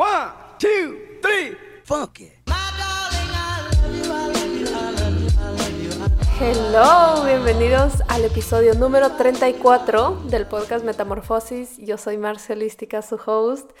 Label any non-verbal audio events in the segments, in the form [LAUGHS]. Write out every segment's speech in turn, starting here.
One, two, three, funky. Hello, bienvenidos al episodio número 34 del podcast Metamorfosis. Yo soy Marcelística, su host,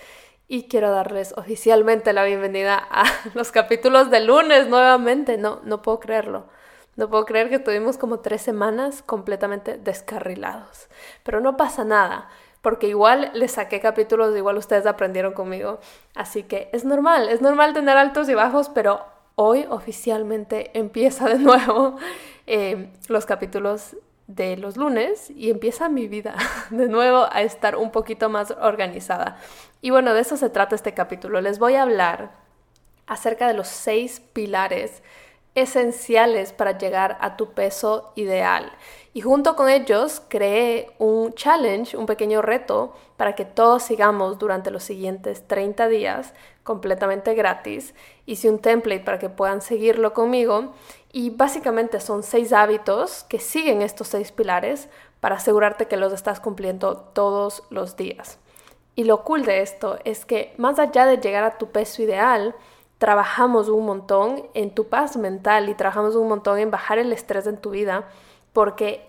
y quiero darles oficialmente la bienvenida a [LAUGHS] los capítulos de lunes nuevamente. No, no puedo creerlo. No puedo creer que tuvimos como tres semanas completamente descarrilados. Pero no pasa nada porque igual les saqué capítulos, igual ustedes aprendieron conmigo. Así que es normal, es normal tener altos y bajos, pero hoy oficialmente empieza de nuevo [LAUGHS] eh, los capítulos de los lunes y empieza mi vida [LAUGHS] de nuevo a estar un poquito más organizada. Y bueno, de eso se trata este capítulo. Les voy a hablar acerca de los seis pilares esenciales para llegar a tu peso ideal. Y junto con ellos creé un challenge, un pequeño reto para que todos sigamos durante los siguientes 30 días completamente gratis. Hice un template para que puedan seguirlo conmigo y básicamente son seis hábitos que siguen estos seis pilares para asegurarte que los estás cumpliendo todos los días. Y lo cool de esto es que más allá de llegar a tu peso ideal, trabajamos un montón en tu paz mental y trabajamos un montón en bajar el estrés en tu vida, porque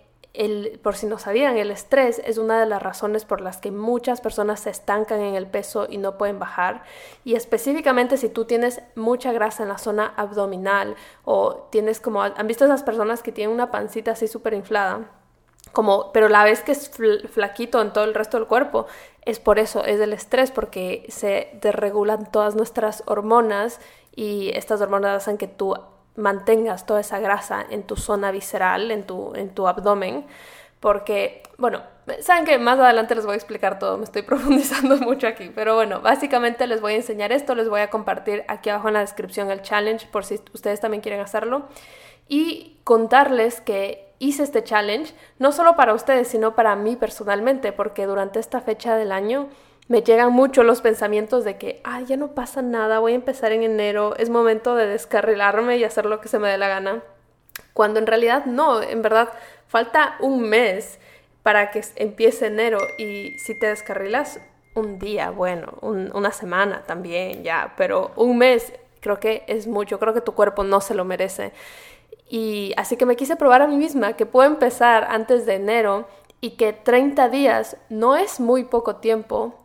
por si no sabían, el estrés es una de las razones por las que muchas personas se estancan en el peso y no pueden bajar. Y específicamente si tú tienes mucha grasa en la zona abdominal o tienes como, ¿han visto esas personas que tienen una pancita así súper inflada? como, pero la vez que es flaquito en todo el resto del cuerpo, es por eso, es del estrés, porque se desregulan todas nuestras hormonas y estas hormonas hacen que tú mantengas toda esa grasa en tu zona visceral, en tu, en tu abdomen, porque, bueno, saben que más adelante les voy a explicar todo, me estoy [LAUGHS] profundizando mucho aquí, pero bueno, básicamente les voy a enseñar esto, les voy a compartir aquí abajo en la descripción el challenge por si ustedes también quieren hacerlo y contarles que hice este challenge no solo para ustedes, sino para mí personalmente, porque durante esta fecha del año me llegan mucho los pensamientos de que, ay, ya no pasa nada, voy a empezar en enero, es momento de descarrilarme y hacer lo que se me dé la gana. Cuando en realidad no, en verdad falta un mes para que empiece enero y si te descarrilas un día, bueno, una semana también ya, pero un mes creo que es mucho, creo que tu cuerpo no se lo merece. Y así que me quise probar a mí misma que puedo empezar antes de enero y que 30 días no es muy poco tiempo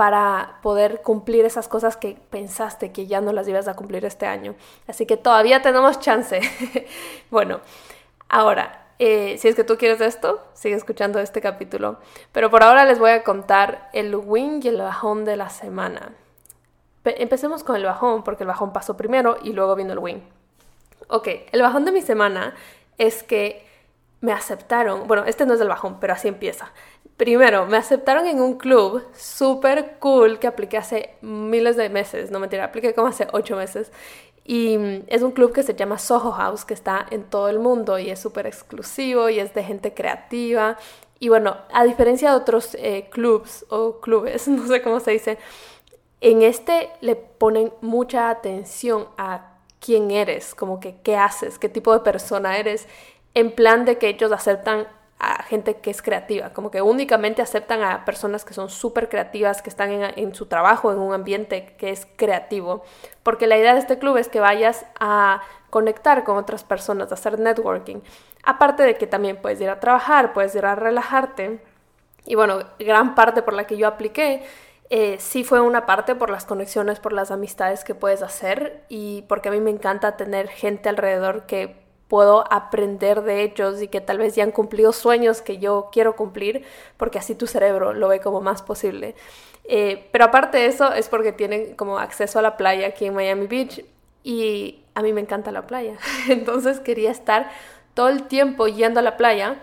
para poder cumplir esas cosas que pensaste que ya no las ibas a cumplir este año. Así que todavía tenemos chance. [LAUGHS] bueno, ahora, eh, si es que tú quieres esto, sigue escuchando este capítulo. Pero por ahora les voy a contar el win y el bajón de la semana. empecemos con el bajón, porque el bajón pasó primero y luego vino el win. Ok, el bajón de mi semana es que me aceptaron, bueno, este no es el bajón, pero así empieza. Primero, me aceptaron en un club súper cool que apliqué hace miles de meses, no mentira, apliqué como hace ocho meses. Y mm, es un club que se llama Soho House, que está en todo el mundo y es súper exclusivo y es de gente creativa. Y bueno, a diferencia de otros eh, clubs o clubes, [LAUGHS] no sé cómo se dice, en este le ponen mucha atención a quién eres, como que qué haces, qué tipo de persona eres, en plan de que ellos aceptan a gente que es creativa, como que únicamente aceptan a personas que son súper creativas, que están en, su trabajo, en un ambiente que es creativo, porque la idea de este club es que vayas a conectar con otras personas, a hacer networking, aparte de que también puedes ir a trabajar, puedes ir a relajarte, y bueno, gran parte por la que yo apliqué eh, sí fue una parte por las conexiones, por las amistades que puedes hacer y porque a mí me encanta tener gente alrededor que puedo aprender de ellos y que tal vez ya han cumplido sueños que yo quiero cumplir, porque así tu cerebro lo ve como más posible. Eh, pero aparte de eso es porque tienen como acceso a la playa aquí en Miami Beach y a mí me encanta la playa. [LAUGHS] Entonces quería estar todo el tiempo yendo a la playa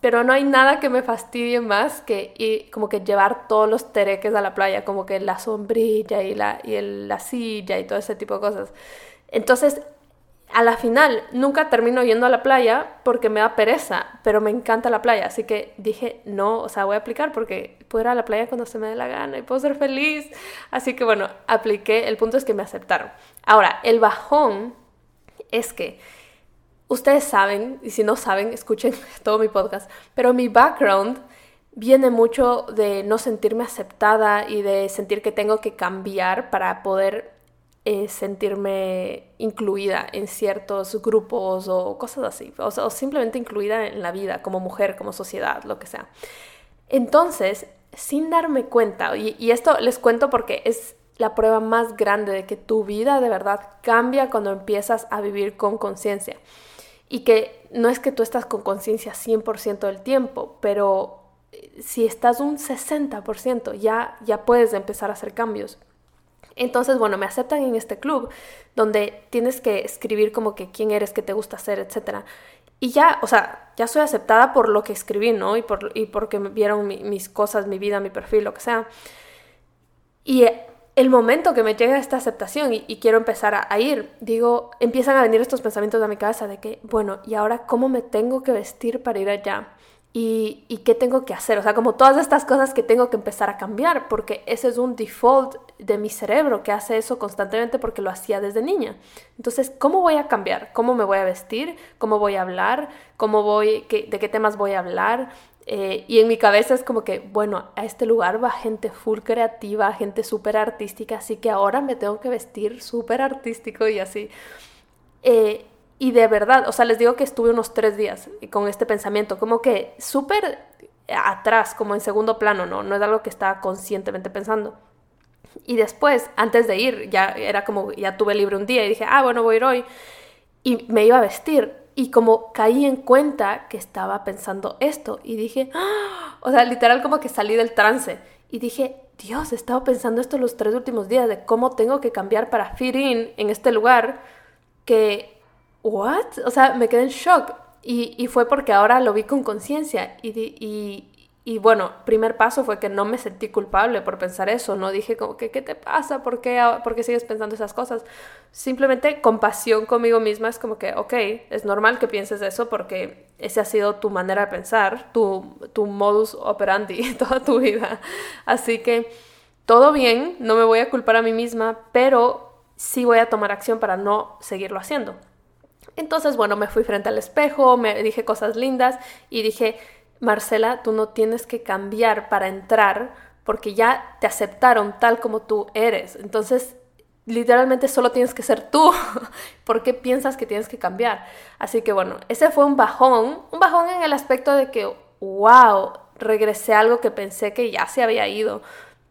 pero no hay nada que me fastidie más que como que llevar todos los tereques a la playa, como que la sombrilla y la, y la silla y todo ese tipo de cosas. Entonces, a la final, nunca termino yendo a la playa porque me da pereza, pero me encanta la playa. Así que dije, no, o sea, voy a aplicar porque puedo ir a la playa cuando se me dé la gana y puedo ser feliz. Así que bueno, apliqué. El punto es que me aceptaron. Ahora, el bajón es que Ustedes saben, y si no saben, escuchen [LAUGHS] todo mi podcast, pero mi background viene mucho de no sentirme aceptada y de sentir que tengo que cambiar para poder eh, sentirme incluida en ciertos grupos o cosas así, o, o, simplemente incluida en la vida como mujer, como sociedad, lo que sea. Entonces, sin darme cuenta, y, y esto les cuento porque es la prueba más grande de que tu vida de verdad cambia cuando empiezas a vivir con conciencia. Y que no es que tú estás con conciencia 100% del tiempo, pero eh, si estás un 60%, ya, ya puedes empezar a hacer cambios. Entonces, bueno, me aceptan en este club donde tienes que escribir como que quién eres, qué te gusta hacer, etc. Y ya, o sea, ya soy aceptada por lo que escribí, ¿no? Y, por, y porque vieron mis cosas, mi vida, mi perfil, lo que sea. Y el momento que me llega esta aceptación y, quiero empezar a, a, ir, digo, empiezan a venir estos pensamientos a mi cabeza de que, bueno, ¿y ahora cómo me tengo que vestir para ir allá? Y, qué tengo que hacer. O sea, como todas estas cosas que tengo que empezar a cambiar, porque ese es un default de mi cerebro que hace eso constantemente porque lo hacía desde niña. Entonces, ¿cómo voy a cambiar? ¿Cómo me voy a vestir? ¿Cómo voy a hablar? ¿Cómo voy, ¿De qué temas voy a hablar? Eh, y en mi cabeza es como que, bueno, a este lugar va gente full creativa, gente súper artística, así que ahora me tengo que vestir súper artístico y así. Eh, y de verdad, o sea, les digo que estuve unos tres días con este pensamiento, como que súper atrás, como en segundo plano, ¿no? No es algo que estaba conscientemente pensando. Y después, antes de ir, ya era como, ya tuve libre un día y dije, ah, bueno, voy a ir hoy. Y me iba a vestir. Y como caí en cuenta que estaba pensando esto. Y dije, ¡Ah! o sea, literal como que salí del trance. Y dije, Dios, he estado pensando esto los tres últimos días de cómo tengo que cambiar para fit in en este lugar que ¿what? O sea, me quedé en shock. Y, fue porque ahora lo vi con conciencia. Y, y, bueno, primer paso fue que no me sentí culpable por pensar eso. No dije como que, ¿qué te pasa? ¿Por qué, ¿Por qué sigues pensando esas cosas? Simplemente compasión conmigo misma es como que, ok, es normal que pienses eso porque esa ha sido tu manera de pensar, tu, tu modus operandi [LAUGHS] toda tu vida. Así que todo bien, no me voy a culpar a mí misma, pero sí voy a tomar acción para no seguirlo haciendo. Entonces, bueno, me fui frente al espejo, me dije cosas lindas y dije, Marcela, tú no tienes que cambiar para entrar porque ya te aceptaron tal como tú eres. Entonces, literalmente solo tienes que ser tú. [LAUGHS] ¿Por qué piensas que tienes que cambiar? Así que bueno, ese fue un bajón, un bajón en el aspecto de que, wow, regresé a algo que pensé que ya se había ido,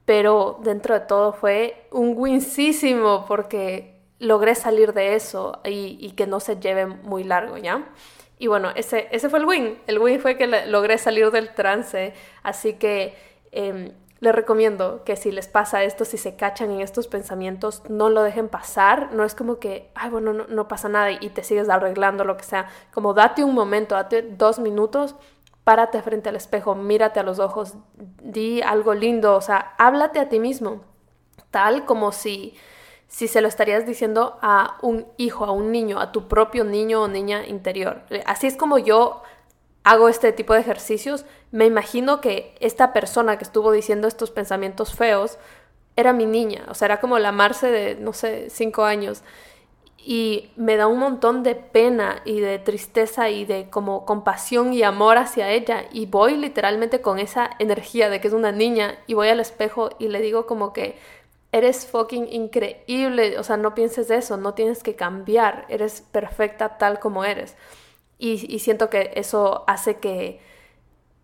pero dentro de todo fue un winsísimo porque logré salir de eso y, que no se lleve muy largo, ¿ya? Y bueno, ese, ese fue el win. El win fue que logré salir del trance. Así que eh, les recomiendo que si les pasa esto, si se cachan en estos pensamientos, no lo dejen pasar. No es como que, ay, bueno, no, no pasa nada y te sigues arreglando lo que sea. Como date un momento, date dos minutos, párate frente al espejo, mírate a los ojos, di algo lindo, o sea, háblate a ti mismo. Tal como si si se lo estarías diciendo a un hijo, a un niño, a tu propio niño o niña interior. Así es como yo hago este tipo de ejercicios. Me imagino que esta persona que estuvo diciendo estos pensamientos feos era mi niña, o sea, era como la Marce de, no sé, cinco años. Y me da un montón de pena y de tristeza y de como compasión y amor hacia ella. Y voy literalmente con esa energía de que es una niña y voy al espejo y le digo como que eres fucking increíble, o sea, no pienses eso, no tienes que cambiar, eres perfecta tal como eres. Y, siento que eso hace que,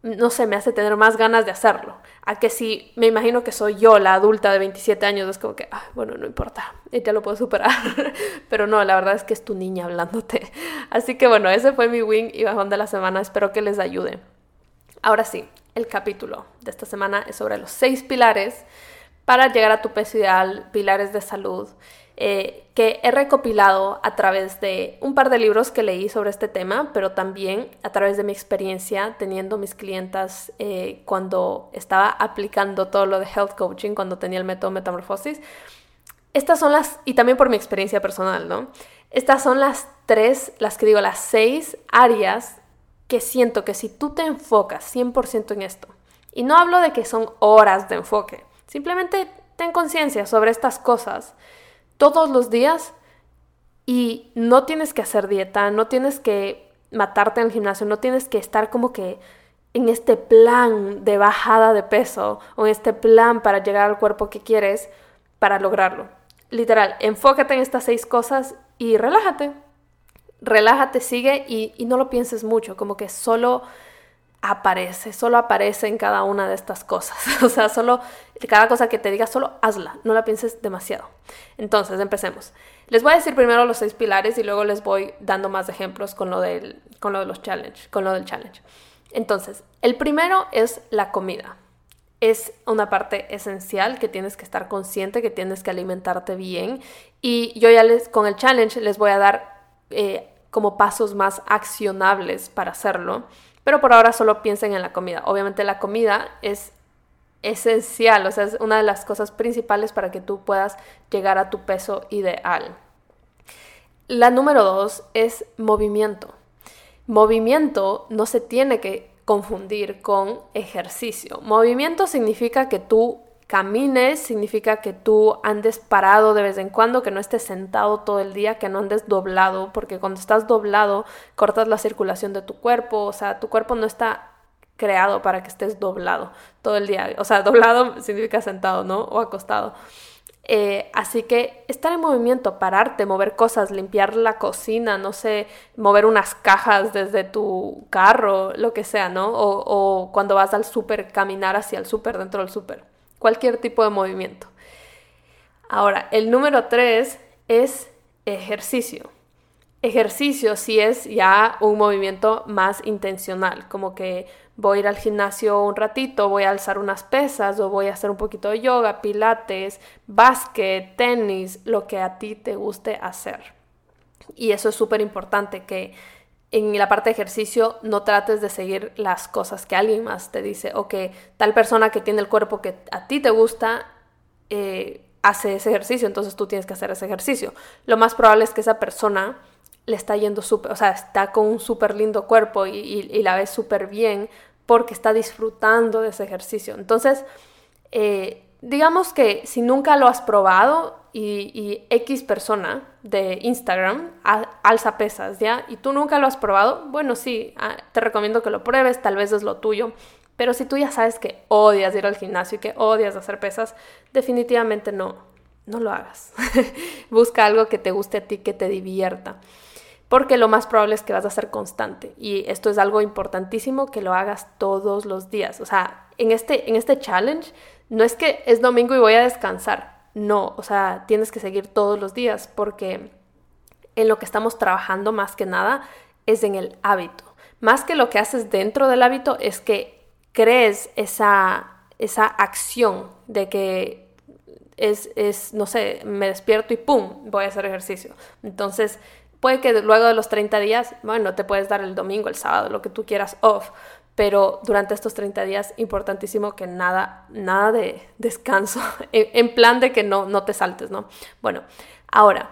no sé, me hace tener más ganas de hacerlo. A que si me imagino que soy yo, la adulta de 27 años, es como que, bueno, no importa, ya lo puedo superar. [LAUGHS] Pero no, la verdad es que es tu niña hablándote. [LAUGHS] Así que bueno, ese fue mi wing y bajón de la semana, espero que les ayude. Ahora sí, el capítulo de esta semana es sobre los seis pilares para llegar a tu peso ideal, pilares de salud, eh, que he recopilado a través de un par de libros que leí sobre este tema, pero también a través de mi experiencia teniendo mis clientas eh, cuando estaba aplicando todo lo de health coaching, cuando tenía el método Metamorfosis. Estas son las, y también por mi experiencia personal, ¿no? Estas son las tres, las que digo, las seis áreas que siento que si tú te enfocas 100% en esto, y no hablo de que son horas de enfoque, Simplemente ten conciencia sobre estas cosas todos los días y no tienes que hacer dieta, no tienes que matarte en el gimnasio, no tienes que estar como que en este plan de bajada de peso o en este plan para llegar al cuerpo que quieres para lograrlo. Literal, enfócate en estas seis cosas y relájate. Relájate, sigue y, y no lo pienses mucho, como que solo aparece, solo aparece en cada una de estas cosas. [LAUGHS] o sea, solo cada cosa que te diga, solo hazla, no la pienses demasiado. Entonces, empecemos. Les voy a decir primero los seis pilares y luego les voy dando más ejemplos con lo, del, con lo de los challenge, con lo del challenge. Entonces, el primero es la comida. Es una parte esencial que tienes que estar consciente, que tienes que alimentarte bien. Y yo ya les, con el challenge les voy a dar eh, como pasos más accionables para hacerlo. Pero por ahora solo piensen en la comida. Obviamente la comida es esencial, o sea, es una de las cosas principales para que tú puedas llegar a tu peso ideal. La número dos es movimiento. Movimiento no se tiene que confundir con ejercicio. Movimiento significa que tú camines, significa que tú andes parado de vez en cuando, que no estés sentado todo el día, que no andes doblado, porque cuando estás doblado cortas la circulación de tu cuerpo, o sea, tu cuerpo no está creado para que estés doblado todo el día, o sea, [LAUGHS] doblado significa sentado, ¿no? O acostado. Eh, así que estar en movimiento, pararte, mover cosas, limpiar la cocina, no sé, mover unas cajas desde tu carro, lo que sea, ¿no? O, o cuando vas al súper, caminar hacia el súper, dentro del súper cualquier tipo de movimiento. Ahora, el número tres es ejercicio. Ejercicio si es ya un movimiento más intencional, como que voy a ir al gimnasio un ratito, voy a alzar unas pesas o voy a hacer un poquito de yoga, pilates, básquet, tenis, lo que a ti te guste hacer. Y eso es súper importante que en la parte de ejercicio no trates de seguir las cosas que alguien más te dice o que tal persona que tiene el cuerpo que a ti te gusta eh, hace ese ejercicio, entonces tú tienes que hacer ese ejercicio. Lo más probable es que esa persona le está yendo súper, o sea, está con un súper lindo cuerpo y, la ve súper bien porque está disfrutando de ese ejercicio. Entonces, eh, digamos que si nunca lo has probado, y, X persona de Instagram alza pesas, ¿ya? Y tú nunca lo has probado, bueno, sí, ah, te recomiendo que lo pruebes, tal vez es lo tuyo. Pero si tú ya sabes que odias ir al gimnasio y que odias hacer pesas, definitivamente no, no lo hagas. [LAUGHS] Busca algo que te guste a ti, que te divierta. Porque lo más probable es que vas a ser constante. Y esto es algo importantísimo que lo hagas todos los días. O sea, en este, en este challenge, no es que es domingo y voy a descansar no, o sea, tienes que seguir todos los días porque en lo que estamos trabajando más que nada es en el hábito. Más que lo que haces dentro del hábito es que crees esa, esa acción de que es, es, no sé, me despierto y ¡pum! voy a hacer ejercicio. Entonces, puede que luego de los 30 días, bueno, te puedes dar el domingo, el sábado, lo que tú quieras off, pero durante estos 30 días, importantísimo que nada, nada de descanso, [LAUGHS] en, plan de que no, no te saltes, ¿no? Bueno, ahora,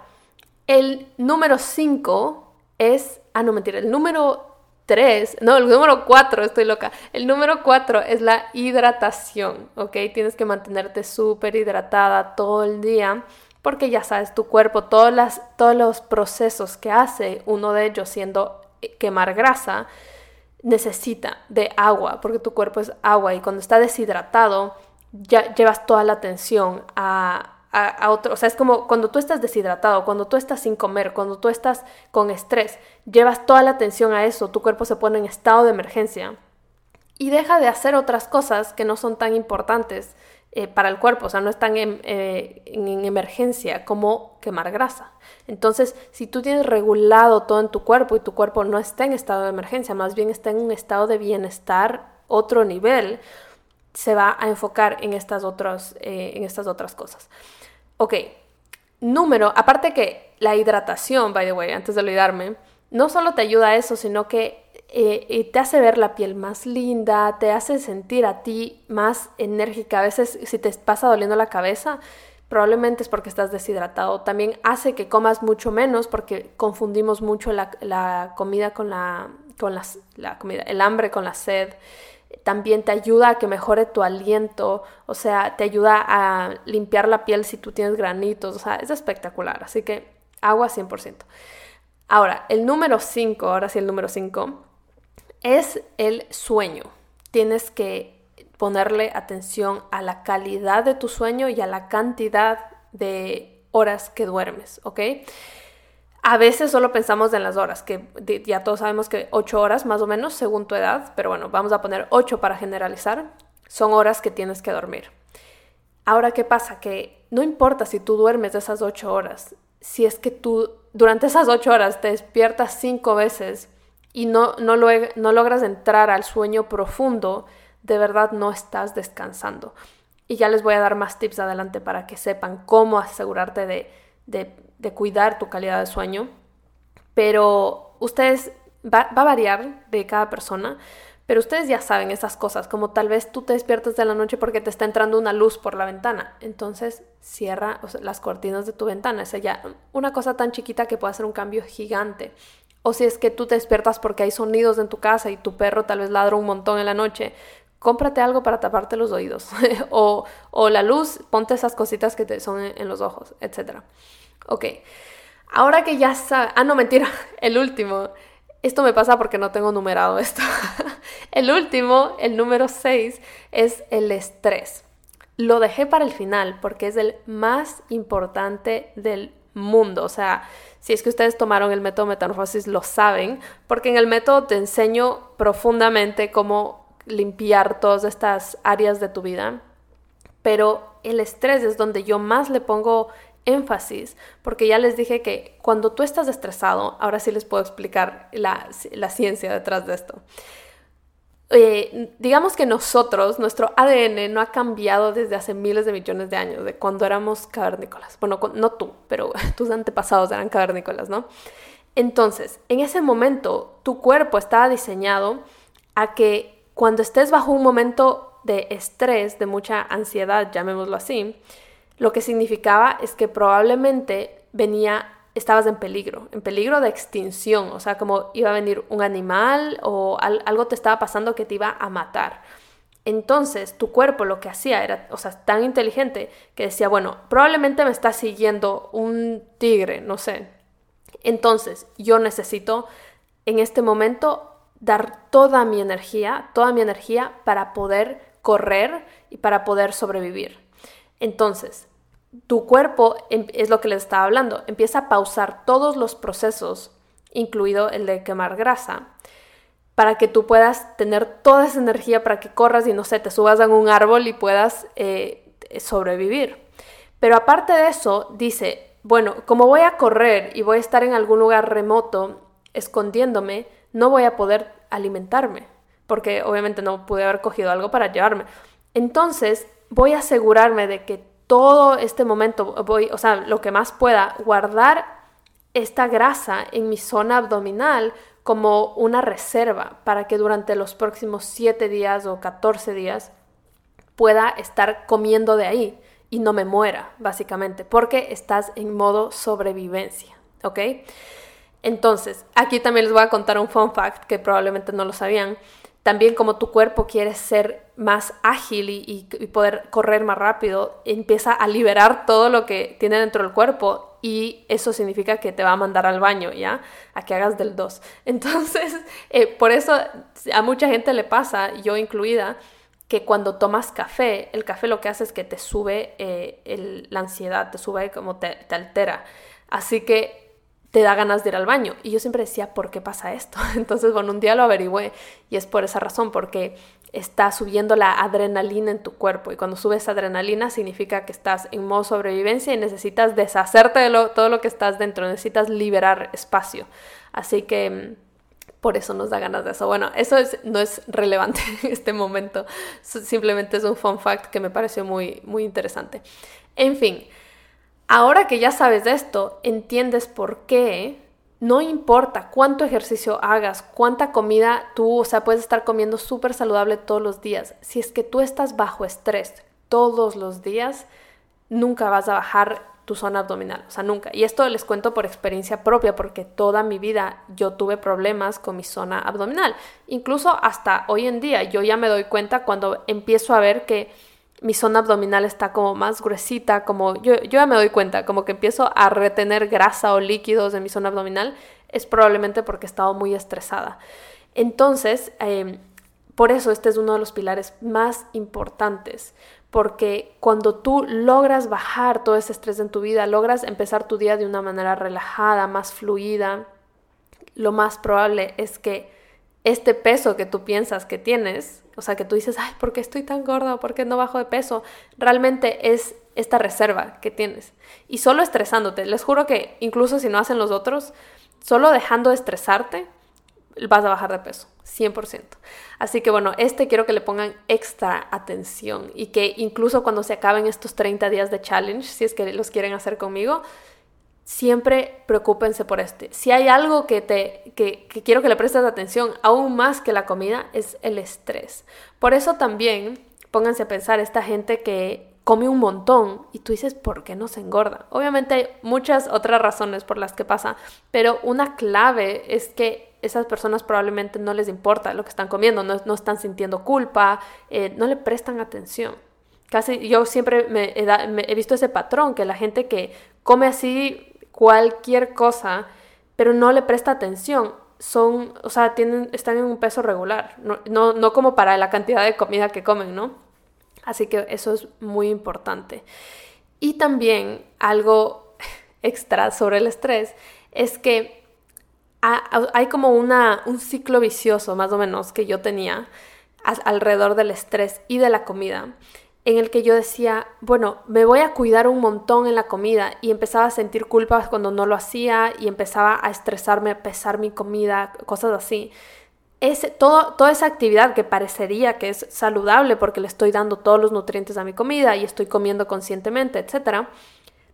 el número 5 es, ah, no, mentira, el número 3, no, el número 4, estoy loca, el número 4 es la hidratación, ¿ok? Tienes que mantenerte súper hidratada todo el día porque ya sabes, tu cuerpo, todas las, todos los procesos que hace, uno de ellos siendo quemar grasa, necesita de agua, porque tu cuerpo es agua y cuando está deshidratado, ya llevas toda la atención a, a, otro. O sea, es como cuando tú estás deshidratado, cuando tú estás sin comer, cuando tú estás con estrés, llevas toda la atención a eso, tu cuerpo se pone en estado de emergencia y deja de hacer otras cosas que no son tan importantes eh, para el cuerpo, o sea, no están eh, en, emergencia como quemar grasa. Entonces, si tú tienes regulado todo en tu cuerpo y tu cuerpo no está en estado de emergencia, más bien está en un estado de bienestar, otro nivel, se va a enfocar en estas, otras, eh, en estas otras cosas. Ok, número, aparte que la hidratación, by the way, antes de olvidarme, no solo te ayuda a eso, sino que eh, te hace ver la piel más linda, te hace sentir a ti más enérgica. A veces si te pasa doliendo la cabeza, probablemente es porque estás deshidratado. También hace que comas mucho menos porque confundimos mucho la, comida con la, con la comida, el hambre con la sed. También te ayuda a que mejore tu aliento, o sea, te ayuda a limpiar la piel si tú tienes granitos, o sea, es espectacular. Así que agua 100%. Ahora, el número 5, ahora sí el número 5, es el sueño. tienes que ponerle atención a la calidad de tu sueño y a la cantidad de horas que duermes, ¿ok? A veces solo pensamos en las horas, que ya todos sabemos que 8 horas más o menos según tu edad, pero bueno, vamos a poner 8 para generalizar, son horas que tienes que dormir. Ahora, ¿qué pasa? Que no importa si tú duermes esas 8 horas, si es que tú durante esas 8 horas te despiertas 5 veces y no, no, logras entrar al sueño profundo, de verdad no estás descansando. Y ya les voy a dar más tips adelante para que sepan cómo asegurarte de, de, cuidar tu calidad de sueño. Pero ustedes, va, va, a variar de cada persona, pero ustedes ya saben esas cosas, como tal vez tú te despiertas de la noche porque te está entrando una luz por la ventana. Entonces cierra las cortinas de tu ventana. Es ya una cosa tan chiquita que puede hacer un cambio gigante. O si es que tú te despiertas porque hay sonidos en tu casa y tu perro tal vez ladra un montón en la noche, cómprate algo para taparte los oídos. [LAUGHS] o, o, la luz, ponte esas cositas que te son en, los ojos, etc. Ok, ahora que ya sabes... Ah, no, mentira, [LAUGHS] el último. Esto me pasa porque no tengo numerado esto. [LAUGHS] el último, el número 6, es el estrés. Lo dejé para el final porque es el más importante del mundo. O sea, si es que ustedes tomaron el método metamorfosis, lo saben, porque en el método te enseño profundamente cómo limpiar todas estas áreas de tu vida, pero el estrés es donde yo más le pongo énfasis, porque ya les dije que cuando tú estás estresado, ahora sí les puedo explicar la, ciencia detrás de esto. Eh, digamos que nosotros, nuestro ADN no ha cambiado desde hace miles de millones de años, de cuando éramos cavernícolas. Bueno, no tú, pero [LAUGHS] tus antepasados eran cavernícolas, ¿no? Entonces, en ese momento, tu cuerpo estaba diseñado a que cuando estés bajo un momento de estrés, de mucha ansiedad, llamémoslo así, lo que significaba es que probablemente venía, estabas en peligro, en peligro de extinción, o sea, como iba a venir un animal o algo te estaba pasando que te iba a matar. Entonces, tu cuerpo lo que hacía era, o sea, tan inteligente que decía, bueno, probablemente me está siguiendo un tigre, no sé. Entonces, yo necesito en este momento dar toda mi energía, toda mi energía para poder correr y para poder sobrevivir. Entonces, tu cuerpo em, es lo que les estaba hablando, empieza a pausar todos los procesos, incluido el de quemar grasa, para que tú puedas tener toda esa energía para que corras y no sé, te subas a un árbol y puedas eh, sobrevivir. Pero aparte de eso, dice, bueno, como voy a correr y voy a estar en algún lugar remoto, escondiéndome, no voy a poder alimentarme, porque obviamente no pude haber cogido algo para llevarme. Entonces, voy a asegurarme de que todo este momento voy, o sea, lo que más pueda, guardar esta grasa en mi zona abdominal como una reserva para que durante los próximos 7 días o 14 días pueda estar comiendo de ahí y no me muera, básicamente, porque estás en modo sobrevivencia, ¿ok? Entonces, aquí también les voy a contar un fun fact que probablemente no lo sabían. También como tu cuerpo quiere ser más ágil y, poder correr más rápido, empieza a liberar todo lo que tiene dentro del cuerpo y eso significa que te va a mandar al baño, ¿ya? A que hagas del 2. [LAUGHS] Entonces, eh, por eso a mucha gente le pasa, yo incluida, que cuando tomas café, el café lo que hace es que te sube eh, la ansiedad, te sube como te, te altera. Así que te da ganas de ir al baño. Y yo siempre decía, ¿por qué pasa esto? [LAUGHS] Entonces, bueno, un día lo averigüé y es por esa razón, porque está subiendo la adrenalina en tu cuerpo y cuando subes adrenalina significa que estás en modo sobrevivencia y necesitas deshacerte de todo lo que estás dentro, necesitas liberar espacio. Así que mm, por eso nos da ganas de eso. Bueno, eso no es relevante [LAUGHS] en este momento, simplemente es un fun fact que me pareció muy, muy interesante. En fin. Ahora que ya sabes esto, entiendes por qué no importa cuánto ejercicio hagas, cuánta comida tú, o sea, puedes estar comiendo súper saludable todos los días. Si es que tú estás bajo estrés todos los días, nunca vas a bajar tu zona abdominal, o sea, nunca. Y esto les cuento por experiencia propia, porque toda mi vida yo tuve problemas con mi zona abdominal. Incluso hasta hoy en día yo ya me doy cuenta cuando empiezo a ver que mi zona abdominal está como más gruesita, como yo, yo ya me doy cuenta, como que empiezo a retener grasa o líquidos de mi zona abdominal, es probablemente porque he estado muy estresada. Entonces, em, por eso este es uno de los pilares más importantes, porque cuando tú logras bajar todo ese estrés en tu vida, logras empezar tu día de una manera relajada, más fluida, lo más probable es que este peso que tú piensas que tienes, o sea, que tú dices, ay, ¿por qué estoy tan gorda? ¿Por qué no bajo de peso? Realmente es esta reserva que tienes. Y solo estresándote, les juro que incluso si no hacen los otros, solo dejando de estresarte, vas a bajar de peso, 100%. Así que bueno, este quiero que le pongan extra atención y que incluso cuando se acaben estos 30 días de challenge, si es que los quieren hacer conmigo, siempre preocúpense por este. Si hay algo que te que, quiero que le prestes atención aún más que la comida es el estrés. Por eso también pónganse a pensar esta gente que come un montón y tú dices, ¿por qué no se engorda? Obviamente hay muchas otras razones por las que pasa, pero una clave es que esas personas probablemente no les importa lo que están comiendo, no, están sintiendo culpa, eh, no le prestan atención. Casi yo siempre me he visto ese patrón, que la gente que come así cualquier cosa, pero no le presta atención, son, o sea, tienen, están en un peso regular, no, no, como para la cantidad de comida que comen, ¿no? Así que eso es muy importante. Y también algo [LAUGHS] extra sobre el estrés es que hay como una, un ciclo vicioso más o menos que yo tenía alrededor del estrés y de la comida en el que yo decía, bueno, me voy a cuidar un montón en la comida y empezaba a sentir culpa cuando no lo hacía y empezaba a estresarme, a pesar mi comida, cosas así. Ese, todo, toda esa actividad que parecería que es saludable porque le estoy dando todos los nutrientes a mi comida y estoy comiendo conscientemente, etc.,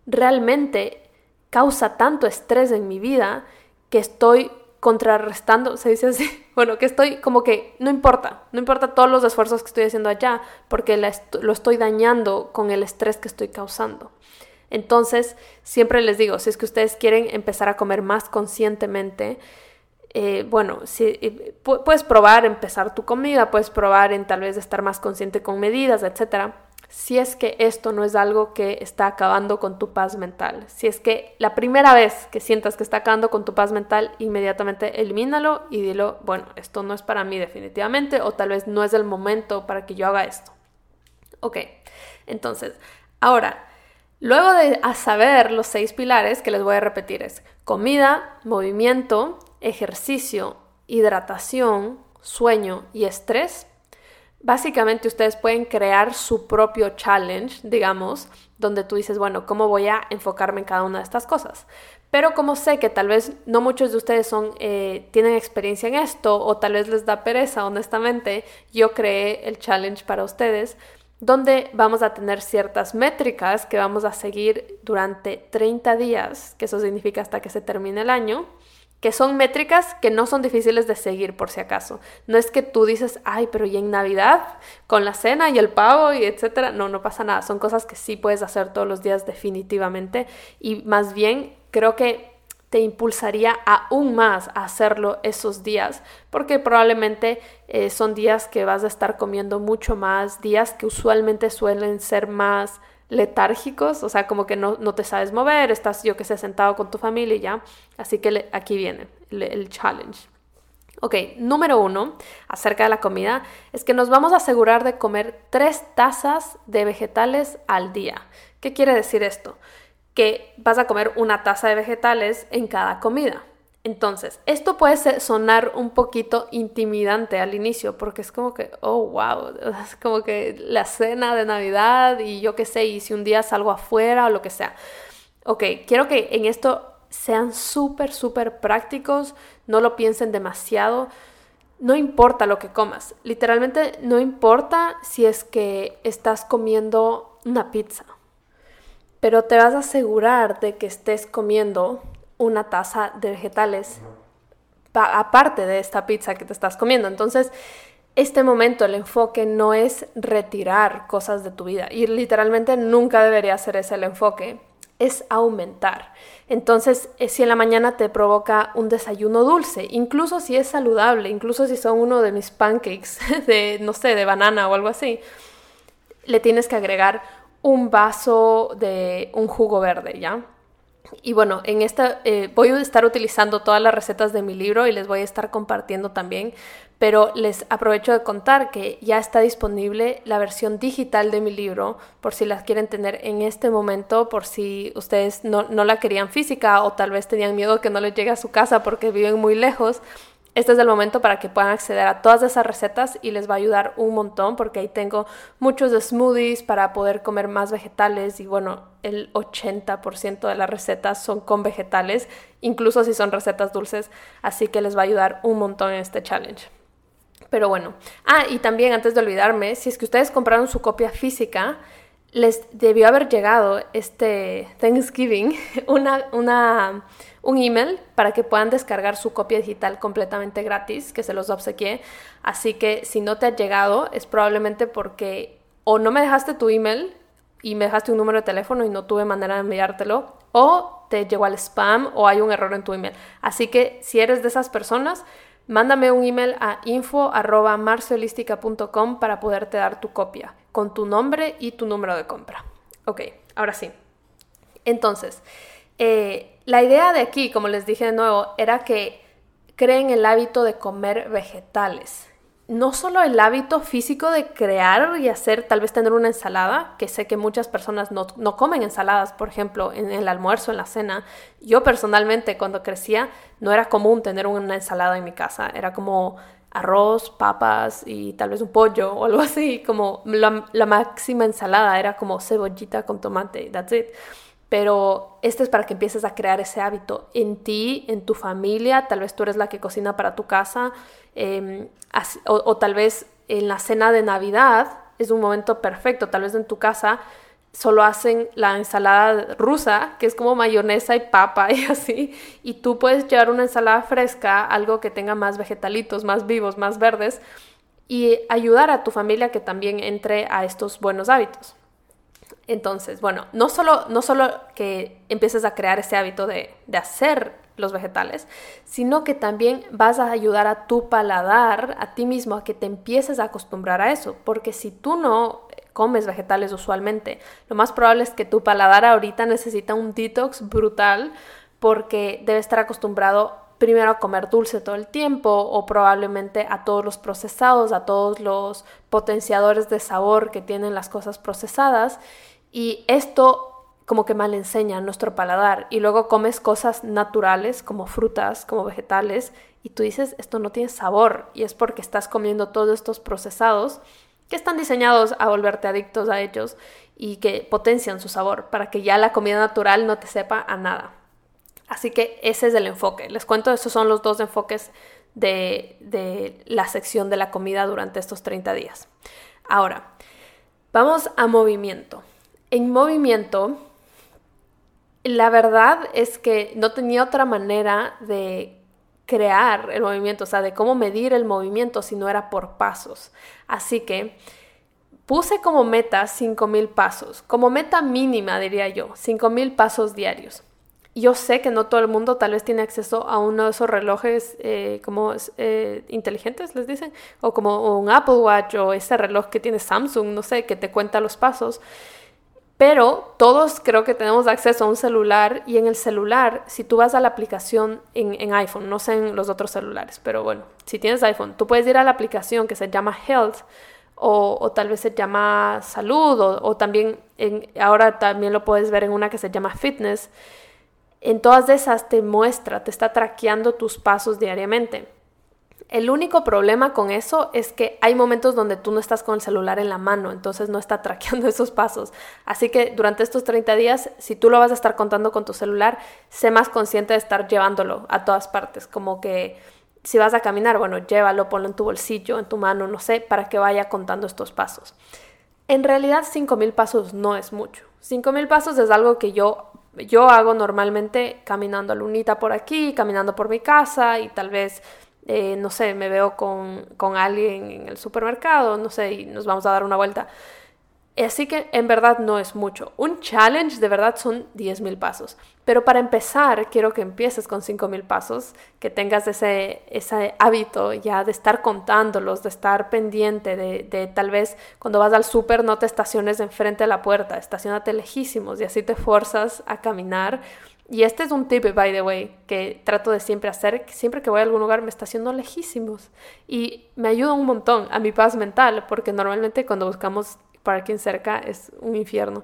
realmente causa tanto estrés en mi vida que estoy contrarrestando, se dice así, [LAUGHS] bueno, que estoy como que no importa, no importa todos los esfuerzos que estoy haciendo allá, porque lo estoy dañando con el estrés que estoy causando. Entonces, siempre les digo, si es que ustedes quieren empezar a comer más conscientemente, eh, bueno, si, eh, puedes probar empezar tu comida, puedes probar en tal vez estar más consciente con medidas, etcétera si es que esto no es algo que está acabando con tu paz mental. Si es que la primera vez que sientas que está acabando con tu paz mental, inmediatamente elimínalo y dilo, bueno, esto no es para mí definitivamente o tal vez no es el momento para que yo haga esto. Ok, entonces, ahora, luego de saber los seis pilares que les voy a repetir es comida, movimiento, ejercicio, hidratación, sueño y estrés, Básicamente ustedes pueden crear su propio challenge, digamos, donde tú dices, bueno, ¿cómo voy a enfocarme en cada una de estas cosas? Pero como sé que tal vez no muchos de ustedes son, eh, tienen experiencia en esto o tal vez les da pereza, honestamente, yo creé el challenge para ustedes donde vamos a tener ciertas métricas que vamos a seguir durante 30 días, que eso significa hasta que se termine el año que son métricas que no son difíciles de seguir por si acaso. No es que tú dices, ay, pero y en Navidad, con la cena y el pavo y etcétera, no, no pasa nada. Son cosas que sí puedes hacer todos los días definitivamente y más bien creo que te impulsaría aún más a hacerlo esos días, porque probablemente eh, son días que vas a estar comiendo mucho más, días que usualmente suelen ser más letárgicos, o sea, como que no, te sabes mover, estás yo que sé sentado con tu familia ya. Así que aquí viene el, challenge. Ok, número uno, acerca de la comida, es que nos vamos a asegurar de comer tres tazas de vegetales al día. ¿Qué quiere decir esto? Que vas a comer una taza de vegetales en cada comida. Entonces, esto puede sonar un poquito intimidante al inicio porque es como que, oh, wow, [LAUGHS] es como que la cena de Navidad y yo qué sé, y si un día salgo afuera o lo que sea. Ok, quiero que en esto sean súper, súper prácticos, no lo piensen demasiado. No importa lo que comas, literalmente no importa si es que estás comiendo una pizza, pero te vas a asegurar de que estés comiendo una taza de vegetales aparte de esta pizza que te estás comiendo. Entonces, este momento, el enfoque no es retirar cosas de tu vida y literalmente nunca debería ser ese el enfoque, es aumentar. Entonces, eh, si en la mañana te provoca un desayuno dulce, incluso si es saludable, incluso si son uno de mis pancakes [LAUGHS] de, no sé, de banana o algo así, le tienes que agregar un vaso de un jugo verde, ¿ya? Y bueno, en esta eh, voy a estar utilizando todas las recetas de mi libro y les voy a estar compartiendo también, pero les aprovecho de contar que ya está disponible la versión digital de mi libro por si las quieren tener en este momento, por si ustedes no, no la querían física o tal vez tenían miedo que no les llegue a su casa porque viven muy lejos este es el momento para que puedan acceder a todas esas recetas y les va a ayudar un montón porque ahí tengo muchos smoothies para poder comer más vegetales y bueno, el 80% de las recetas son con vegetales, incluso si son recetas dulces, así que les va a ayudar un montón en este challenge. Pero bueno, ah, y también antes de olvidarme, si es que ustedes compraron su copia física, les debió haber llegado este Thanksgiving [LAUGHS] un email para que puedan descargar su copia digital completamente gratis, que se los obsequié. Así que si no te ha llegado, es probablemente porque o no me dejaste tu email y me dejaste un número de teléfono y no tuve manera de enviártelo, o te llegó al spam o hay un error en tu email. Así que si eres de esas personas, mándame un email a info.marciolística.com para poderte dar tu copia con tu nombre y tu número de compra. Ok, ahora sí. Entonces, eh, la idea de aquí, como les dije de nuevo, era que creen el hábito de comer vegetales. No solo el hábito físico de crear y hacer, tal vez tener una ensalada, que sé que muchas personas no, comen ensaladas, por ejemplo, en el almuerzo, en la cena. Yo personalmente, cuando crecía, no era común tener una ensalada en mi casa. Era como arroz, papas y tal vez un pollo o algo así, como la, la máxima ensalada era como cebollita con tomate, that's it pero este es para que empieces a crear ese hábito en ti, en tu familia, tal vez tú eres la que cocina para tu casa, em, o, tal vez en la cena de Navidad es un momento perfecto, tal vez en tu casa solo hacen la ensalada rusa, que es como mayonesa y papa [LAUGHS] y así, y tú puedes llevar una ensalada fresca, algo que tenga más vegetalitos, más vivos, más verdes, y ayudar a tu familia que también entre a estos buenos hábitos. Entonces, bueno, no solo, no solo que empieces a crear ese hábito de, de hacer los vegetales, sino que también vas a ayudar a tu paladar, a ti mismo, a que te empieces a acostumbrar a eso, porque si tú no comes vegetales usualmente, lo más probable es que tu paladar ahorita necesita un detox brutal porque debe estar acostumbrado primero a comer dulce todo el tiempo o probablemente a todos los procesados, a todos los potenciadores de sabor que tienen las cosas procesadas y esto como que mal enseña nuestro paladar y luego comes cosas naturales como frutas, como vegetales y tú dices esto no tiene sabor y es porque estás comiendo todos estos procesados que están diseñados a volverte adictos a ellos y que potencian su sabor para que ya la comida natural no te sepa a nada. Así que ese es el enfoque. Les cuento, esos son los dos enfoques de, de la sección de la comida durante estos 30 días. Ahora, vamos a movimiento en movimiento, la verdad es que no tenía otra manera de crear el movimiento, o sea, de cómo medir el movimiento si no era por pasos. Así que puse como meta 5.000 pasos, como meta mínima diría yo, 5.000 pasos diarios. Yo sé que no todo el mundo tal vez tiene acceso a uno de esos relojes eh, como eh, inteligentes, les dicen, o como un Apple Watch o ese reloj que tiene Samsung, no sé, que te cuenta los pasos. Pero todos creo que tenemos acceso a un celular y en el celular, si tú vas a la aplicación en, iPhone, no sé en los otros celulares, pero bueno, si tienes iPhone, tú puedes ir a la aplicación que se llama Health o, tal vez se llama Salud o, también ahora también lo puedes ver en una que se llama Fitness. En todas esas te muestra, te está traqueando tus pasos diariamente. El único problema con eso es que hay momentos donde tú no estás con el celular en la mano, entonces no está [LAUGHS] traqueando esos pasos. Así que durante estos 30 días, si tú lo vas a estar contando con tu celular, sé más consciente de estar llevándolo a todas partes, como que si vas a caminar, bueno, llévalo, ponlo en tu bolsillo, en tu mano, no sé, para que vaya contando estos pasos. En realidad 5.000 pasos no es mucho. 5.000 pasos es algo que yo, yo hago normalmente caminando a lunita por aquí, caminando por mi casa y tal vez eh, no sé, me veo con, con, alguien en el supermercado, no sé, y nos vamos a dar una vuelta. Así que en verdad no es mucho. Un challenge de verdad son 10.000 pasos. Pero para empezar, quiero que empieces con 5.000 pasos, que tengas ese, ese hábito ya de estar contándolos, de estar pendiente, de, de tal vez cuando vas al súper no te estaciones enfrente de la puerta, estacionate lejísimos y así te fuerzas a caminar Y este es un tip, by the way, que trato de siempre hacer. Siempre que voy a algún lugar me estaciono lejísimos. Y me ayuda un montón a mi paz mental, porque normalmente cuando buscamos parking cerca es un infierno.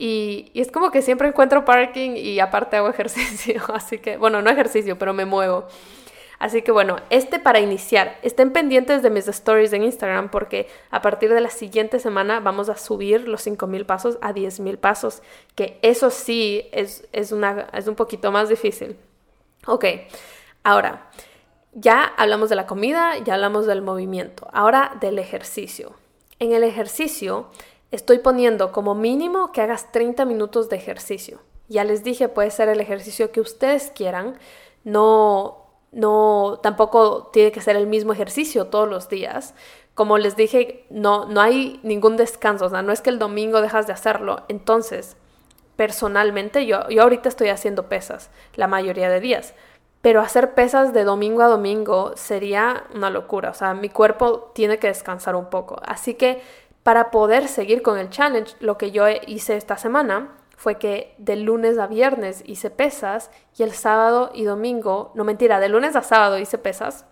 Y, es como que siempre encuentro parking y aparte hago [LAUGHS] ejercicio. Así que, bueno, no ejercicio, pero me muevo. Así que bueno, este para iniciar, estén pendientes de mis stories en Instagram porque a partir de la siguiente semana vamos a subir los 5.000 pasos a 10.000 pasos, que eso sí es, es, una, es un poquito más difícil. Ok, ahora, ya hablamos de la comida, ya hablamos del movimiento, ahora del ejercicio. En el ejercicio estoy poniendo como mínimo que hagas 30 minutos de ejercicio. Ya les dije, puede ser el ejercicio que ustedes quieran, no no tampoco tiene que ser el mismo ejercicio todos los días. Como les dije, no, no hay ningún descanso, o sea, no es que el domingo dejas de hacerlo. Entonces, personalmente, yo, yo ahorita estoy haciendo pesas la mayoría de días, pero hacer pesas de domingo a domingo sería una locura, o sea, mi cuerpo tiene que descansar un poco. Así que para poder seguir con el challenge, lo que yo hice esta semana fue que de lunes a viernes hice pesas y el sábado y domingo, no mentira, de lunes a sábado hice pesas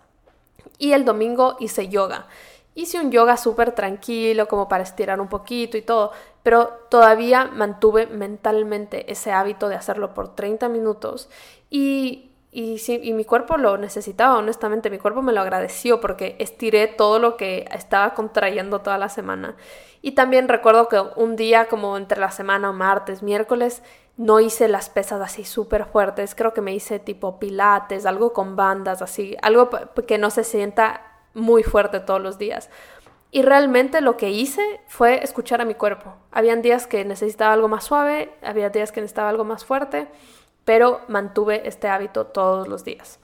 y el domingo hice yoga. Hice un yoga súper tranquilo, como para estirar un poquito y todo, pero todavía mantuve mentalmente ese hábito de hacerlo por 30 minutos y y, y, mi cuerpo lo necesitaba, honestamente, mi cuerpo me lo agradeció porque estiré todo lo que estaba contrayendo toda la semana. Y también recuerdo que un día como entre la semana, martes, miércoles, no hice las pesas así súper fuertes, creo que me hice tipo pilates, algo con bandas, así, algo que no se sienta muy fuerte todos los días. Y realmente lo que hice fue escuchar a mi cuerpo. Habían días que necesitaba algo más suave, había días que necesitaba algo más fuerte pero mantuve este hábito todos los días.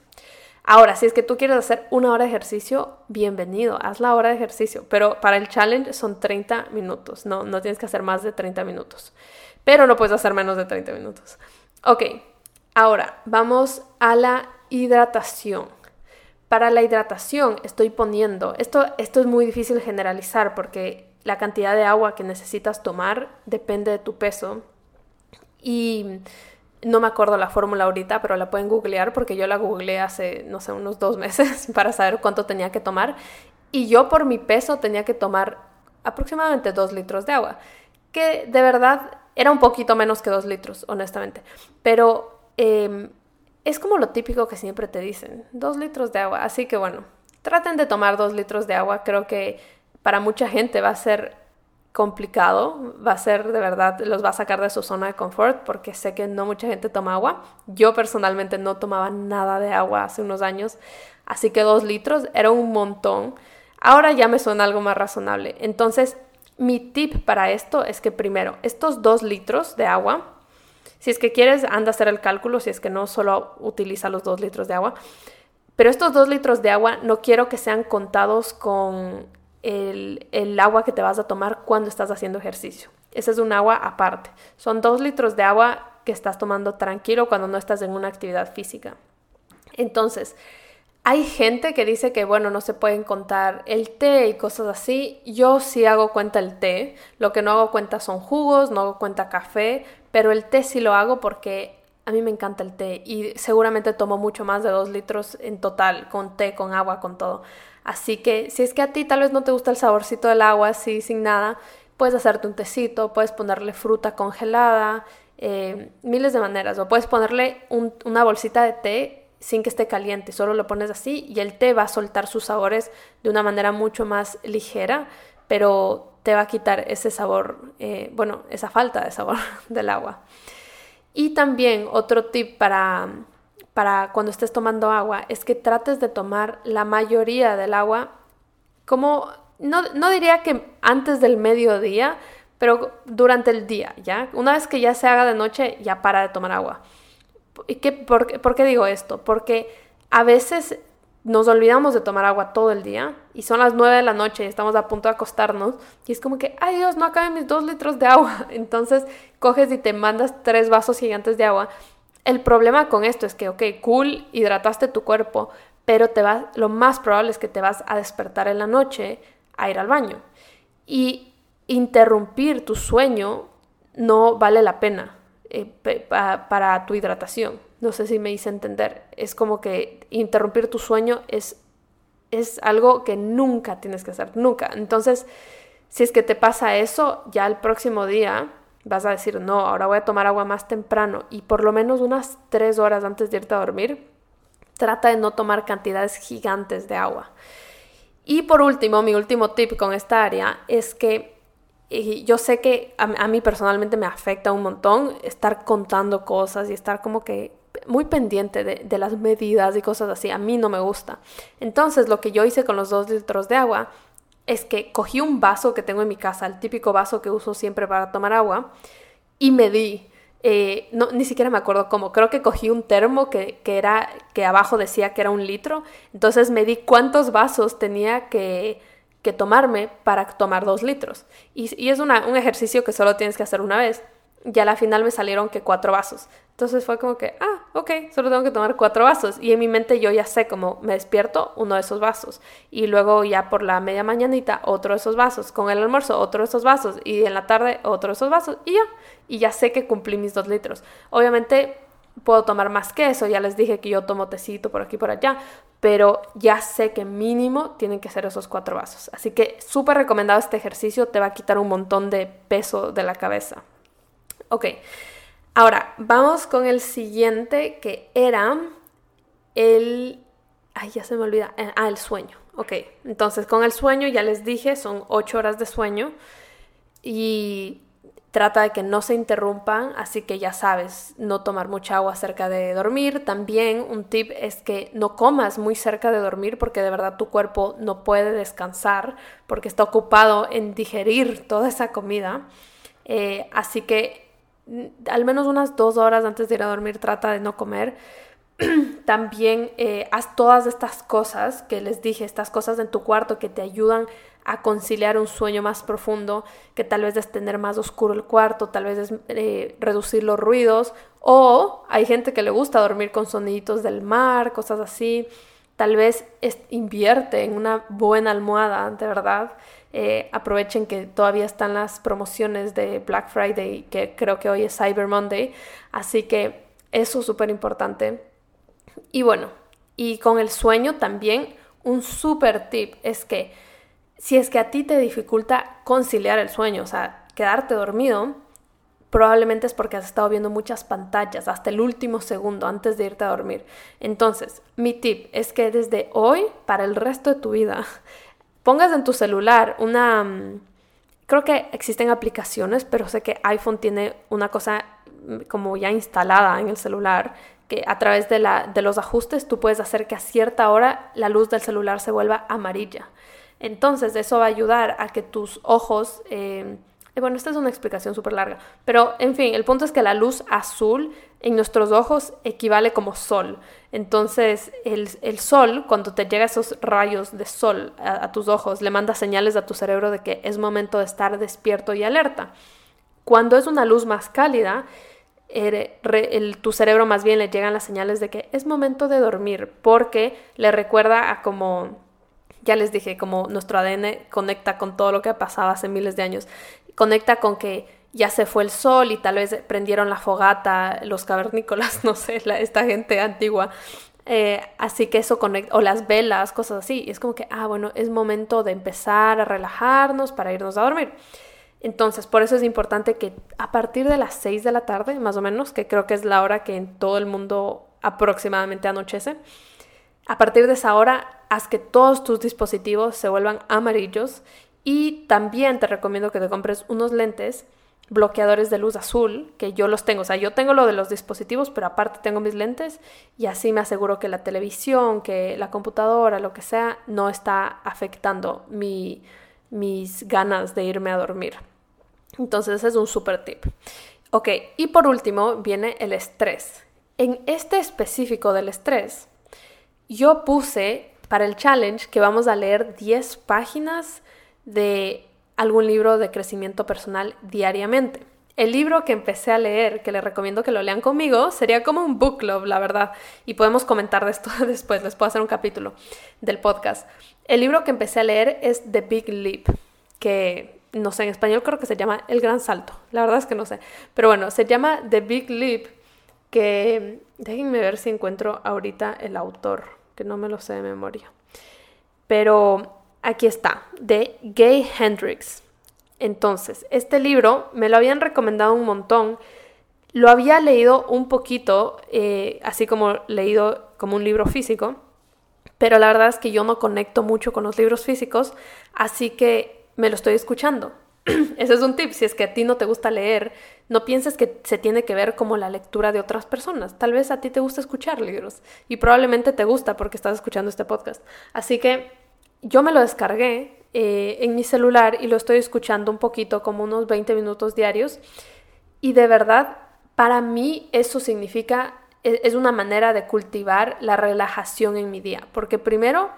Ahora, si es que tú quieres hacer una hora de ejercicio, bienvenido, haz la hora de ejercicio, pero para el challenge son 30 minutos, no, no tienes que hacer más de 30 minutos, pero no puedes hacer menos de 30 minutos. Ok, ahora vamos a la hidratación. Para la hidratación estoy poniendo, esto, esto es muy difícil generalizar porque la cantidad de agua que necesitas tomar depende de tu peso y no me acuerdo la fórmula ahorita, pero la pueden googlear porque yo la googleé hace, no sé, unos dos [LAUGHS] meses para saber cuánto tenía que tomar. Y yo por mi peso tenía que tomar aproximadamente dos litros de agua, que de verdad era un poquito menos que dos litros, honestamente. Pero em, es como lo típico que siempre te dicen, dos litros de agua. Así que bueno, traten de tomar dos litros de agua. Creo que para mucha gente va a ser complicado, va a ser de verdad, los va a sacar de su zona de confort porque sé que no mucha gente toma agua. Yo personalmente no tomaba nada de agua hace unos años, así que dos litros era un montón. Ahora ya me suena algo más razonable. Entonces, mi tip para esto es que primero, estos dos litros de agua, si es que quieres, anda a hacer el cálculo, si es que no, solo utiliza los dos litros de agua. Pero estos dos litros de agua no quiero que sean contados con el, agua que te vas a tomar cuando estás haciendo ejercicio. Ese es un agua aparte. Son dos litros de agua que estás tomando tranquilo cuando no estás en una actividad física. Entonces, hay gente que dice que, bueno, no se pueden contar el té y cosas así. Yo sí hago cuenta el té. Lo que no hago cuenta son jugos, no hago cuenta café, pero el té sí lo hago porque a mí me encanta el té y seguramente tomo mucho más de dos litros en total, con té, con agua, con todo. Así que si es que a ti tal vez no te gusta el saborcito del agua así sin nada, puedes hacerte un tecito, puedes ponerle fruta congelada, eh, miles de maneras. O puedes ponerle una bolsita de té sin que esté caliente, solo lo pones así y el té va a soltar sus sabores de una manera mucho más ligera, pero te va a quitar ese sabor, eh, bueno, esa falta de sabor [LAUGHS] del agua. Y también otro tip para para cuando estés tomando agua es que trates de tomar la mayoría del agua como, no, no diría que antes del mediodía, pero durante el día, ¿ya? Una vez que ya se haga de noche, ya para de tomar agua. ¿Y qué, por, qué digo esto? Porque a veces nos olvidamos de tomar agua todo el día y son las 9 de la noche y estamos a punto de acostarnos y es como que, ay Dios, no acaben mis dos litros de agua. [LAUGHS] Entonces coges y te mandas tres vasos gigantes de agua el problema con esto es que, ok, cool, hidrataste tu cuerpo, pero te vas, lo más probable es que te vas a despertar en la noche a ir al baño. Y interrumpir tu sueño no vale la pena. eh, para tu hidratación. No sé si me hice entender. Es como que interrumpir tu sueño es, es algo que nunca tienes que hacer, nunca. Entonces, si es que te pasa eso, ya el próximo día vas a decir, no, ahora voy a tomar agua más temprano y por lo menos unas tres horas antes de irte a dormir, trata de no tomar cantidades gigantes de agua. Y por último, mi último tip con esta área es que yo sé que a, mí personalmente me afecta un montón estar contando cosas y estar como que muy pendiente de, de, las medidas y cosas así. A mí no me gusta. Entonces lo que yo hice con los dos litros de agua es que cogí un vaso que tengo en mi casa, el típico vaso que uso siempre para tomar agua, y medí. Eh, no, ni siquiera me acuerdo cómo, creo que cogí un termo que, era, que abajo decía que era un litro, entonces medí cuántos vasos tenía que, que tomarme para tomar dos litros. Y es un ejercicio que solo tienes que hacer una vez. Y a la final me salieron que cuatro vasos. Entonces fue como que, ah, ok, solo tengo que tomar cuatro vasos. Y en mi mente yo ya sé cómo me despierto uno de esos vasos. Y luego ya por la media mañanita otro de esos vasos. Con el almuerzo otro de esos vasos. Y en la tarde otro de esos vasos. Y ya. Y ya sé que cumplí mis dos litros. Obviamente puedo tomar más que eso. Ya les dije que yo tomo tecito por aquí por allá. Pero ya sé que mínimo tienen que ser esos cuatro vasos. Así que súper recomendado este ejercicio. Te va a quitar un montón de peso de la cabeza. Ok. Ahora, vamos con el siguiente que era el... Ay, ya se me olvida. Eh, ah, el sueño. Ok, entonces con el sueño ya les dije, son 8 horas de sueño y trata de que no se interrumpan, así que ya sabes, no tomar mucha agua cerca de dormir. También un tip es que no comas muy cerca de dormir porque de verdad tu cuerpo no puede descansar porque está ocupado en digerir toda esa comida. Eh, así que al menos unas dos horas antes de ir a dormir trata de no comer. [CLEARS THROAT] También eh, haz todas estas cosas que les dije, estas cosas en tu cuarto que te ayudan a conciliar un sueño más profundo, que tal vez es tener más oscuro el cuarto, tal vez es eh, reducir los ruidos, o hay gente que le gusta dormir con soniditos del mar, cosas así, tal vez invierte en una buena almohada, de verdad, eh, aprovechen que todavía están las promociones de Black Friday, que creo que hoy es Cyber Monday. Así que eso es súper importante. Y bueno, y con el sueño también, un súper tip es que si es que a ti te dificulta conciliar el sueño, o sea, quedarte dormido, probablemente es porque has estado viendo muchas pantallas hasta el último segundo antes de irte a dormir. Entonces, mi tip es que desde hoy, para el resto de tu vida, pongas en tu celular una... Mm, creo que existen aplicaciones, pero sé que iPhone tiene una cosa mm, como ya instalada en el celular, que a través de, la, de los ajustes tú puedes hacer que a cierta hora la luz del celular se vuelva amarilla. Entonces eso va a ayudar a que tus ojos... Eh, bueno, esta es una explicación súper larga, pero en fin, el punto es que la luz azul en nuestros ojos equivale como sol. Entonces, el, sol, cuando te llega esos rayos de sol a, tus ojos, le manda señales a tu cerebro de que es momento de estar despierto y alerta. Cuando es una luz más cálida, tu cerebro más bien le llegan las señales de que es momento de dormir, porque le recuerda a como ya les dije, como nuestro ADN conecta con todo lo que ha pasado hace miles de años conecta con que ya se fue el sol y tal vez prendieron la fogata los cavernícolas, [LAUGHS] no sé, esta gente antigua. Eh, así que eso conecta, o las velas, cosas así. Es como que, ah, bueno, es momento de empezar a relajarnos para irnos a dormir. Entonces, por eso es importante que a partir de las 6 de la tarde, más o menos, que creo que es la hora que en todo el mundo aproximadamente anochece, a partir de esa hora, haz que todos tus dispositivos se vuelvan amarillos y también te recomiendo que te compres unos lentes bloqueadores de luz azul, que yo los tengo. O sea, yo tengo lo de los dispositivos, pero aparte tengo mis lentes y así me aseguro que la televisión, que la computadora, lo que sea, no está afectando mi, mis ganas de irme a dormir. Entonces ese es un super tip. Ok, y por último viene el estrés. En este específico del estrés, yo puse para el challenge que vamos a leer 10 páginas de algún libro de crecimiento personal diariamente. El libro que empecé a leer, que les recomiendo que lo lean conmigo, sería como un book club, la verdad. Y podemos comentar de esto [LAUGHS] después, les puedo hacer un capítulo del podcast. El libro que empecé a leer es The Big Leap, que no sé, en español creo que se llama El Gran Salto, la verdad es que no sé, pero bueno, se llama The Big Leap, que déjenme ver si encuentro ahorita el autor, que no me lo sé de memoria, pero aquí está, de Gay Hendrix. Entonces, este libro me lo habían recomendado un montón, lo había leído un poquito, eh, así como leído como un libro físico, pero la verdad es que yo no conecto mucho con los libros físicos, así que me lo estoy escuchando. [CLEARS THROAT] Ese es un tip, si es que a ti no te gusta leer, no pienses que se tiene que ver como la lectura de otras personas. Tal vez a ti te gusta escuchar libros y probablemente te gusta porque estás escuchando este podcast. Así que yo me lo descargué eh, en mi celular y lo estoy escuchando un poquito, como unos 20 minutos diarios. Y de verdad para mí eso significa, e, es una manera de cultivar la relajación en mi día, porque primero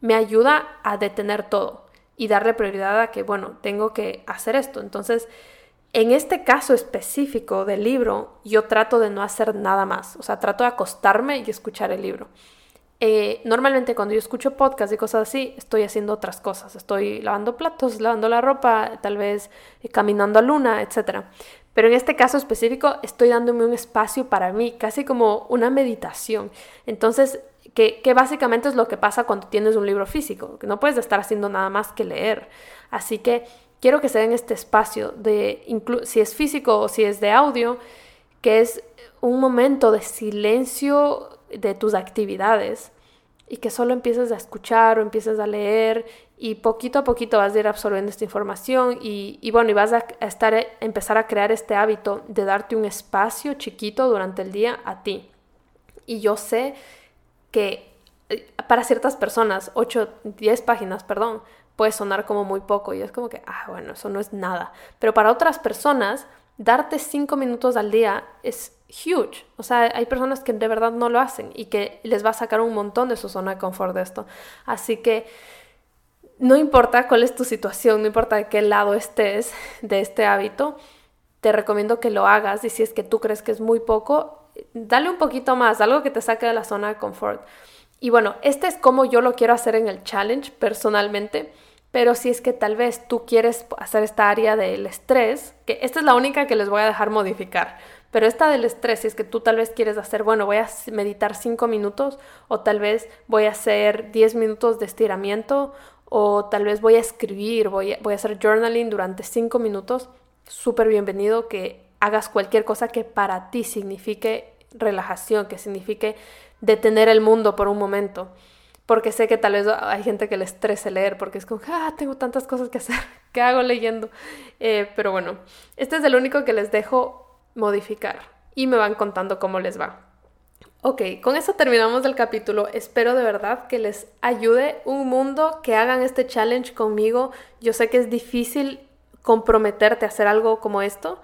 me ayuda a detener todo y darle prioridad a que, bueno, tengo que hacer esto. Entonces, en este caso específico del libro, yo trato de no hacer nada más, o sea, trato de acostarme y escuchar el libro. Eh, normalmente cuando yo escucho podcast y cosas así, estoy haciendo otras cosas. Estoy lavando platos, lavando la ropa, tal vez eh, caminando a luna, etc. Pero en este caso específico estoy dándome un espacio para mí, casi como una meditación. Entonces, que, básicamente es lo que pasa cuando tienes un libro físico, que no puedes estar haciendo nada más que leer. Así que quiero que se den este espacio de, si es físico o si es de audio, que es un momento de silencio de tus actividades y que solo empieces a escuchar o empieces a leer y poquito a poquito vas a ir absorbiendo esta información y, bueno, y vas a, estar, empezar a crear este hábito de darte un espacio chiquito durante el día a ti. Y yo sé que eh, para ciertas personas, 8, 10 páginas, perdón, puede sonar como muy poco y es como que, ah, bueno, eso no es nada. Pero para otras personas, darte 5 minutos al día es huge. O sea, hay personas que de verdad no lo hacen y que les va a sacar un montón de su zona de confort de esto. Así que no importa cuál es tu situación, no importa de qué lado estés de este hábito, te recomiendo que lo hagas y si es que tú crees que es muy poco, dale un poquito más, algo que te saque de la zona de confort. Y bueno, este es como yo lo quiero hacer en el challenge personalmente, pero si es que tal vez tú quieres hacer esta área del estrés, que esta es la única que les voy a dejar modificar, pero esta del estrés, si es que tú tal vez quieres hacer, bueno, voy a meditar 5 minutos o tal vez voy a hacer 10 minutos de estiramiento o tal vez voy a escribir, voy a, voy a hacer journaling durante cinco minutos, súper bienvenido que hagas cualquier cosa que para ti signifique relajación, que signifique detener el mundo por un momento. Porque sé que tal vez hay gente que le estrese leer porque es como, ah, tengo tantas cosas que hacer, [LAUGHS] ¿qué hago leyendo? Eh, pero bueno, este es el único que les dejo modificar y me van contando cómo les va. Ok, con eso terminamos el capítulo. Espero de verdad que les ayude un mundo, que hagan este challenge conmigo. Yo sé que es difícil comprometerte a hacer algo como esto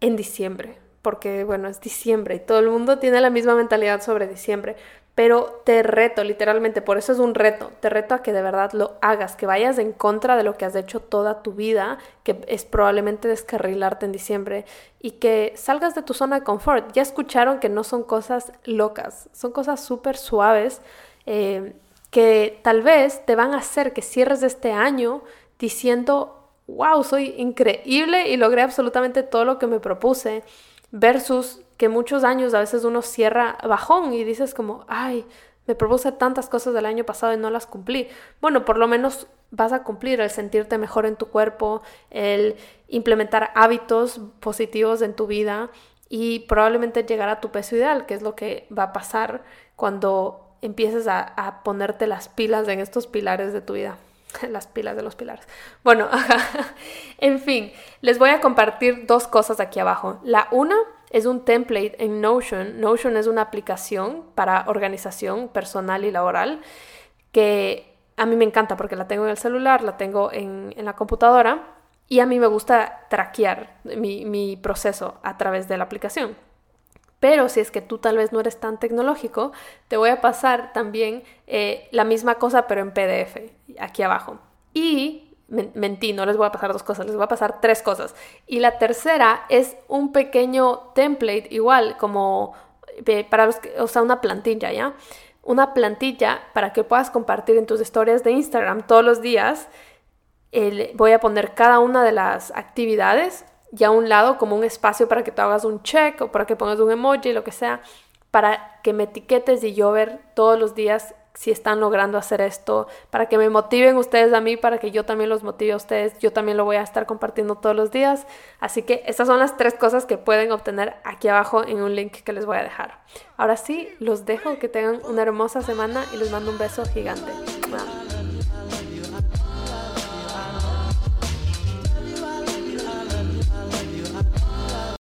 en diciembre, porque bueno, es diciembre y todo el mundo tiene la misma mentalidad sobre diciembre, pero te reto, literalmente, por eso es un reto, te reto a que de verdad lo hagas, que vayas en contra de lo que has hecho toda tu vida, que es probablemente descarrilarte en diciembre, y que salgas de tu zona de confort. Ya escucharon que no son cosas locas, son cosas súper suaves eh, que tal vez te van a hacer que cierres este año diciendo, wow, soy increíble y logré absolutamente todo lo que me propuse, versus que muchos años a veces uno cierra bajón y dices como, ay, me propuse tantas cosas del año pasado y no las cumplí. Bueno, por lo menos vas a cumplir el sentirte mejor en tu cuerpo, el implementar hábitos positivos en tu vida y probablemente llegar a tu peso ideal, que es lo que va a pasar cuando empieces a, a ponerte las pilas en estos pilares de tu vida. [LAUGHS] las pilas de los pilares. Bueno, [LAUGHS] en fin, les voy a compartir dos cosas aquí abajo. La una es un template en Notion. Notion es una aplicación para organización personal y laboral que a mí me encanta porque la tengo en el celular, la tengo en, la computadora y a mí me gusta traquear mi, proceso a través de la aplicación. Pero si es que tú tal vez no eres tan tecnológico, te voy a pasar también eh, la misma cosa pero en PDF, aquí abajo. Y mentí, no les voy a pasar dos cosas, les voy a pasar tres cosas. Y la tercera es un pequeño template, igual como para los que, o sea, una plantilla, ¿ya? Una plantilla para que puedas compartir en tus historias de Instagram todos los días voy a poner cada una de las actividades y a un lado como un espacio para que tú hagas un check o para que pongas un emoji, lo que sea, para que me etiquetes y yo ver todos los días si están logrando hacer esto, para que me motiven ustedes a mí, para que yo también los motive a ustedes. Yo también lo voy a estar compartiendo todos los días. Así que estas son las tres cosas que pueden obtener aquí abajo en un link que les voy a dejar. Ahora sí, los dejo, que tengan una hermosa semana y les mando un beso gigante.